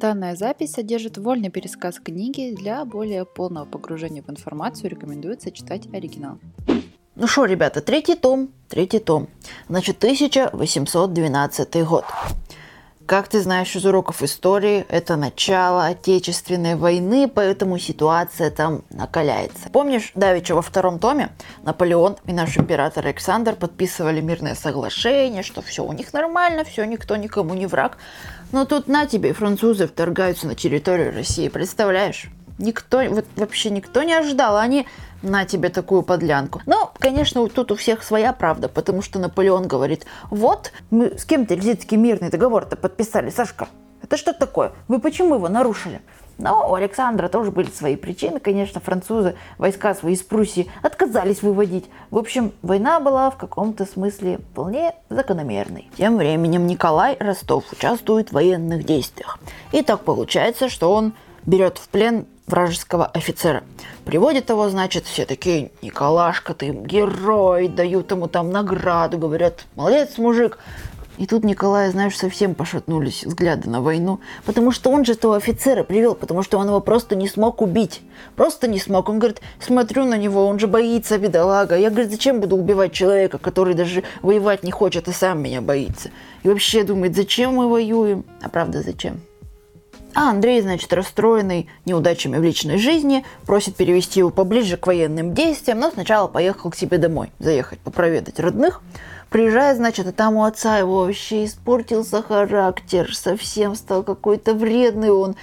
Данная запись содержит вольный пересказ книги. Для более полного погружения в информацию рекомендуется читать оригинал. Ну что, ребята, третий том, третий том. Значит, 1812 год. Как ты знаешь из уроков истории, это начало Отечественной войны, поэтому ситуация там накаляется. Помнишь, Давича во втором томе Наполеон и наш император Александр подписывали мирное соглашение, что все у них нормально, все, никто никому не враг. Но тут на тебе французы вторгаются на территорию России, представляешь? Никто, вот вообще никто не ожидал. Они на тебе такую подлянку. Но, конечно, тут у всех своя правда, потому что Наполеон говорит, вот, мы с кем-то Эльзитский мирный договор-то подписали, Сашка. Это что такое? Вы почему его нарушили? Но у Александра тоже были свои причины. Конечно, французы войска свои из Пруссии отказались выводить. В общем, война была в каком-то смысле вполне закономерной. Тем временем Николай Ростов участвует в военных действиях. И так получается, что он берет в плен вражеского офицера. Приводит его, значит, все такие, Николашка, ты герой, дают ему там награду, говорят, молодец, мужик. И тут Николай, знаешь, совсем пошатнулись взгляды на войну, потому что он же этого офицера привел, потому что он его просто не смог убить. Просто не смог. Он говорит, смотрю на него, он же боится, бедолага. Я, говорю, зачем буду убивать человека, который даже воевать не хочет и сам меня боится. И вообще думает, зачем мы воюем? А правда, зачем? А Андрей, значит, расстроенный неудачами в личной жизни, просит перевести его поближе к военным действиям, но сначала поехал к себе домой, заехать попроведать родных. Приезжает, значит, и там у отца его вообще испортился характер, совсем стал какой-то вредный он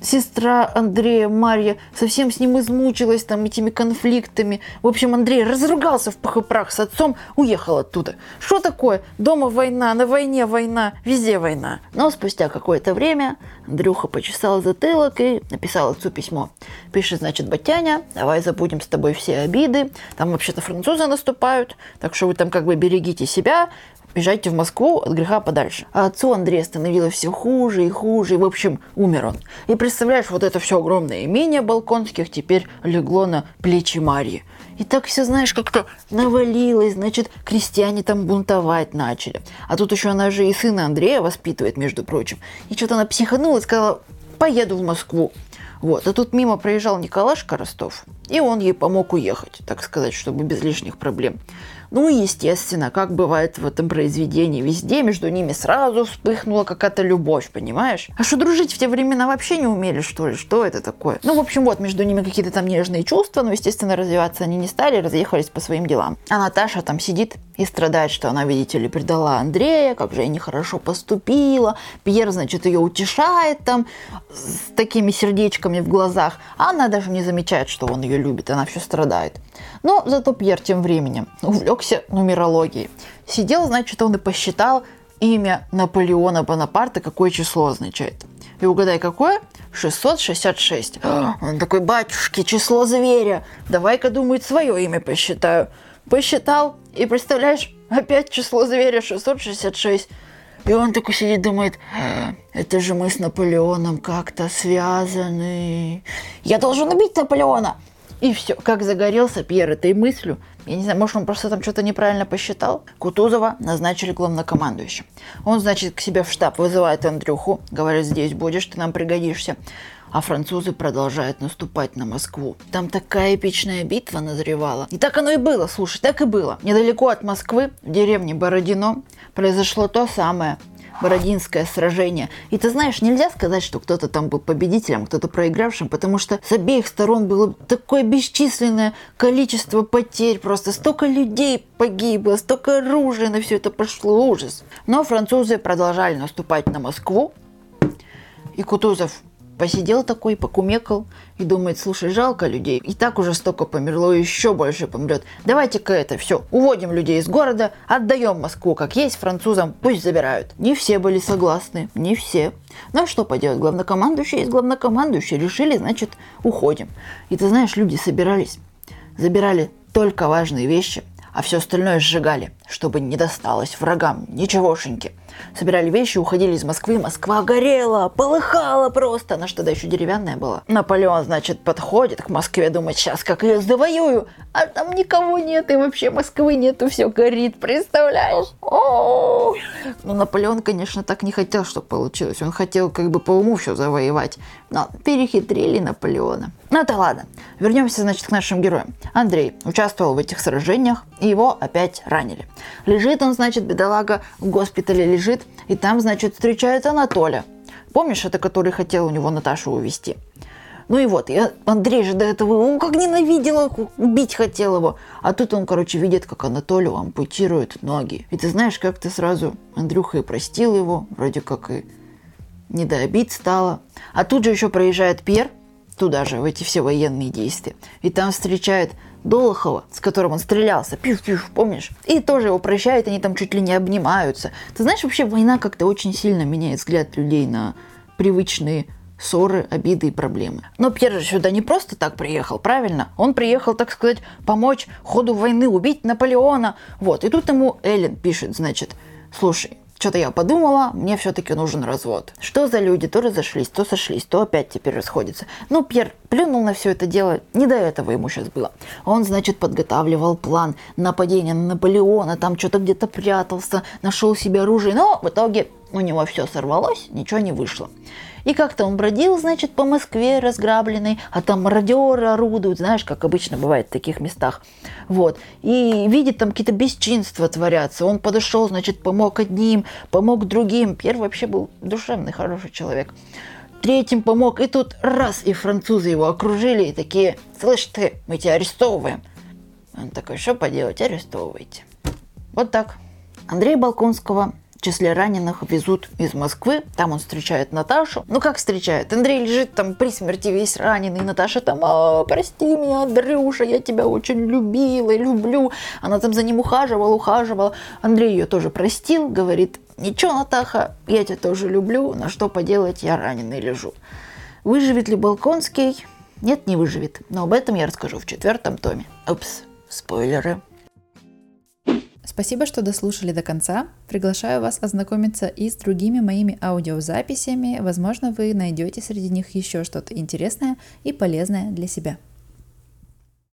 сестра Андрея, Марья, совсем с ним измучилась там этими конфликтами. В общем, Андрей разругался в пах и прах с отцом, уехал оттуда. Что такое? Дома война, на войне война, везде война. Но спустя какое-то время Андрюха почесал затылок и написал отцу письмо. Пишет, значит, Батяня, давай забудем с тобой все обиды. Там вообще-то французы наступают, так что вы там как бы берегите себя, езжайте в Москву от греха подальше. А отцу Андрея становилось все хуже и хуже, и, в общем, умер он. И представляешь, вот это все огромное имение Балконских теперь легло на плечи Марьи. И так все, знаешь, как-то навалилось, значит, крестьяне там бунтовать начали. А тут еще она же и сына Андрея воспитывает, между прочим. И что-то она психанула и сказала, поеду в Москву. Вот. А тут мимо проезжал Николашка Ростов, и он ей помог уехать, так сказать, чтобы без лишних проблем. Ну и, естественно, как бывает в этом произведении, везде между ними сразу вспыхнула какая-то любовь, понимаешь? А что, дружить в те времена вообще не умели, что ли? Что это такое? Ну, в общем, вот, между ними какие-то там нежные чувства, но, естественно, развиваться они не стали, разъехались по своим делам. А Наташа там сидит и страдает, что она, видите ли, предала Андрея, как же я нехорошо поступила. Пьер, значит, ее утешает там с такими сердечками в глазах, а она даже не замечает, что он ее любит, она все страдает. Но зато Пьер тем временем увлекся нумерологией. Сидел, значит, он и посчитал имя Наполеона Бонапарта, какое число означает. И угадай, какое? 666. Он такой, батюшки, число зверя. Давай-ка, думает, свое имя посчитаю. Посчитал, и представляешь, опять число зверя 666. И он такой сидит, думает, «Э, это же мы с Наполеоном как-то связаны. Я должен убить Наполеона. И все, как загорелся Пьер этой мыслью, я не знаю, может, он просто там что-то неправильно посчитал. Кутузова назначили главнокомандующим. Он, значит, к себе в штаб вызывает Андрюху, говорит, здесь будешь, ты нам пригодишься. А французы продолжают наступать на Москву. Там такая эпичная битва назревала. И так оно и было, слушай, так и было. Недалеко от Москвы, в деревне Бородино, произошло то самое, Бородинское сражение. И ты знаешь, нельзя сказать, что кто-то там был победителем, кто-то проигравшим, потому что с обеих сторон было такое бесчисленное количество потерь, просто столько людей погибло, столько оружия на все это пошло, ужас. Но французы продолжали наступать на Москву, и Кутузов посидел такой, покумекал и думает, слушай, жалко людей, и так уже столько померло, еще больше помрет. Давайте-ка это все, уводим людей из города, отдаем Москву как есть французам, пусть забирают. Не все были согласны, не все. Ну а что поделать, главнокомандующий есть главнокомандующий, решили, значит, уходим. И ты знаешь, люди собирались, забирали только важные вещи, а все остальное сжигали. Чтобы не досталось врагам ничегошеньки. Собирали вещи, уходили из Москвы. Москва горела, полыхала просто. Она что тогда еще деревянная была. Наполеон, значит, подходит к Москве, думает, сейчас как ее завоюю. А там никого нет, и вообще Москвы нету, все горит, представляешь? О-о-о! Ну, Наполеон, конечно, так не хотел, чтобы получилось. Он хотел как бы по уму все завоевать. Но перехитрили Наполеона. Ну, это ладно. Вернемся, значит, к нашим героям. Андрей участвовал в этих сражениях, и его опять ранили. Лежит он, значит, бедолага в госпитале лежит, и там, значит, встречает Анатолия. Помнишь, это который хотел у него Наташу увезти? Ну и вот, и Андрей же до этого, он как ненавидел, убить хотел его. А тут он, короче, видит, как Анатолию ампутируют ноги. И ты знаешь, как ты сразу, Андрюха и простил его, вроде как и не до обид стало. А тут же еще проезжает Пьер, туда же, в эти все военные действия. И там встречает Долохова, с которым он стрелялся, пив-пив, помнишь? И тоже его прощает, они там чуть ли не обнимаются. Ты знаешь, вообще война как-то очень сильно меняет взгляд людей на привычные ссоры, обиды и проблемы. Но Пьер же сюда не просто так приехал, правильно? Он приехал, так сказать, помочь ходу войны, убить Наполеона. Вот, и тут ему Эллен пишет, значит, слушай, что-то я подумала, мне все-таки нужен развод. Что за люди? То разошлись, то сошлись, то опять теперь расходятся. Ну, Пьер плюнул на все это дело, не до этого ему сейчас было. Он, значит, подготавливал план нападения на Наполеона, там что-то где-то прятался, нашел себе оружие, но в итоге у него все сорвалось, ничего не вышло. И как-то он бродил, значит, по Москве разграбленный, а там мародеры орудуют, знаешь, как обычно бывает в таких местах. Вот. И видит, там какие-то бесчинства творятся. Он подошел, значит, помог одним, помог другим. Пьер вообще был душевный, хороший человек. Третьим помог, и тут раз, и французы его окружили, и такие, слышь ты, мы тебя арестовываем. Он такой, что поделать, арестовывайте. Вот так. Андрея Балконского в числе раненых везут из Москвы. Там он встречает Наташу. Ну как встречает? Андрей лежит там при смерти весь раненый. Наташа там, а, прости меня, Андрюша, я тебя очень любила люблю. Она там за ним ухаживала, ухаживала. Андрей ее тоже простил, говорит, ничего, Натаха, я тебя тоже люблю, на что поделать, я раненый лежу. Выживет ли Балконский? Нет, не выживет. Но об этом я расскажу в четвертом томе. Упс, спойлеры. Спасибо, что дослушали до конца. Приглашаю вас ознакомиться и с другими моими аудиозаписями. Возможно, вы найдете среди них еще что-то интересное и полезное для себя.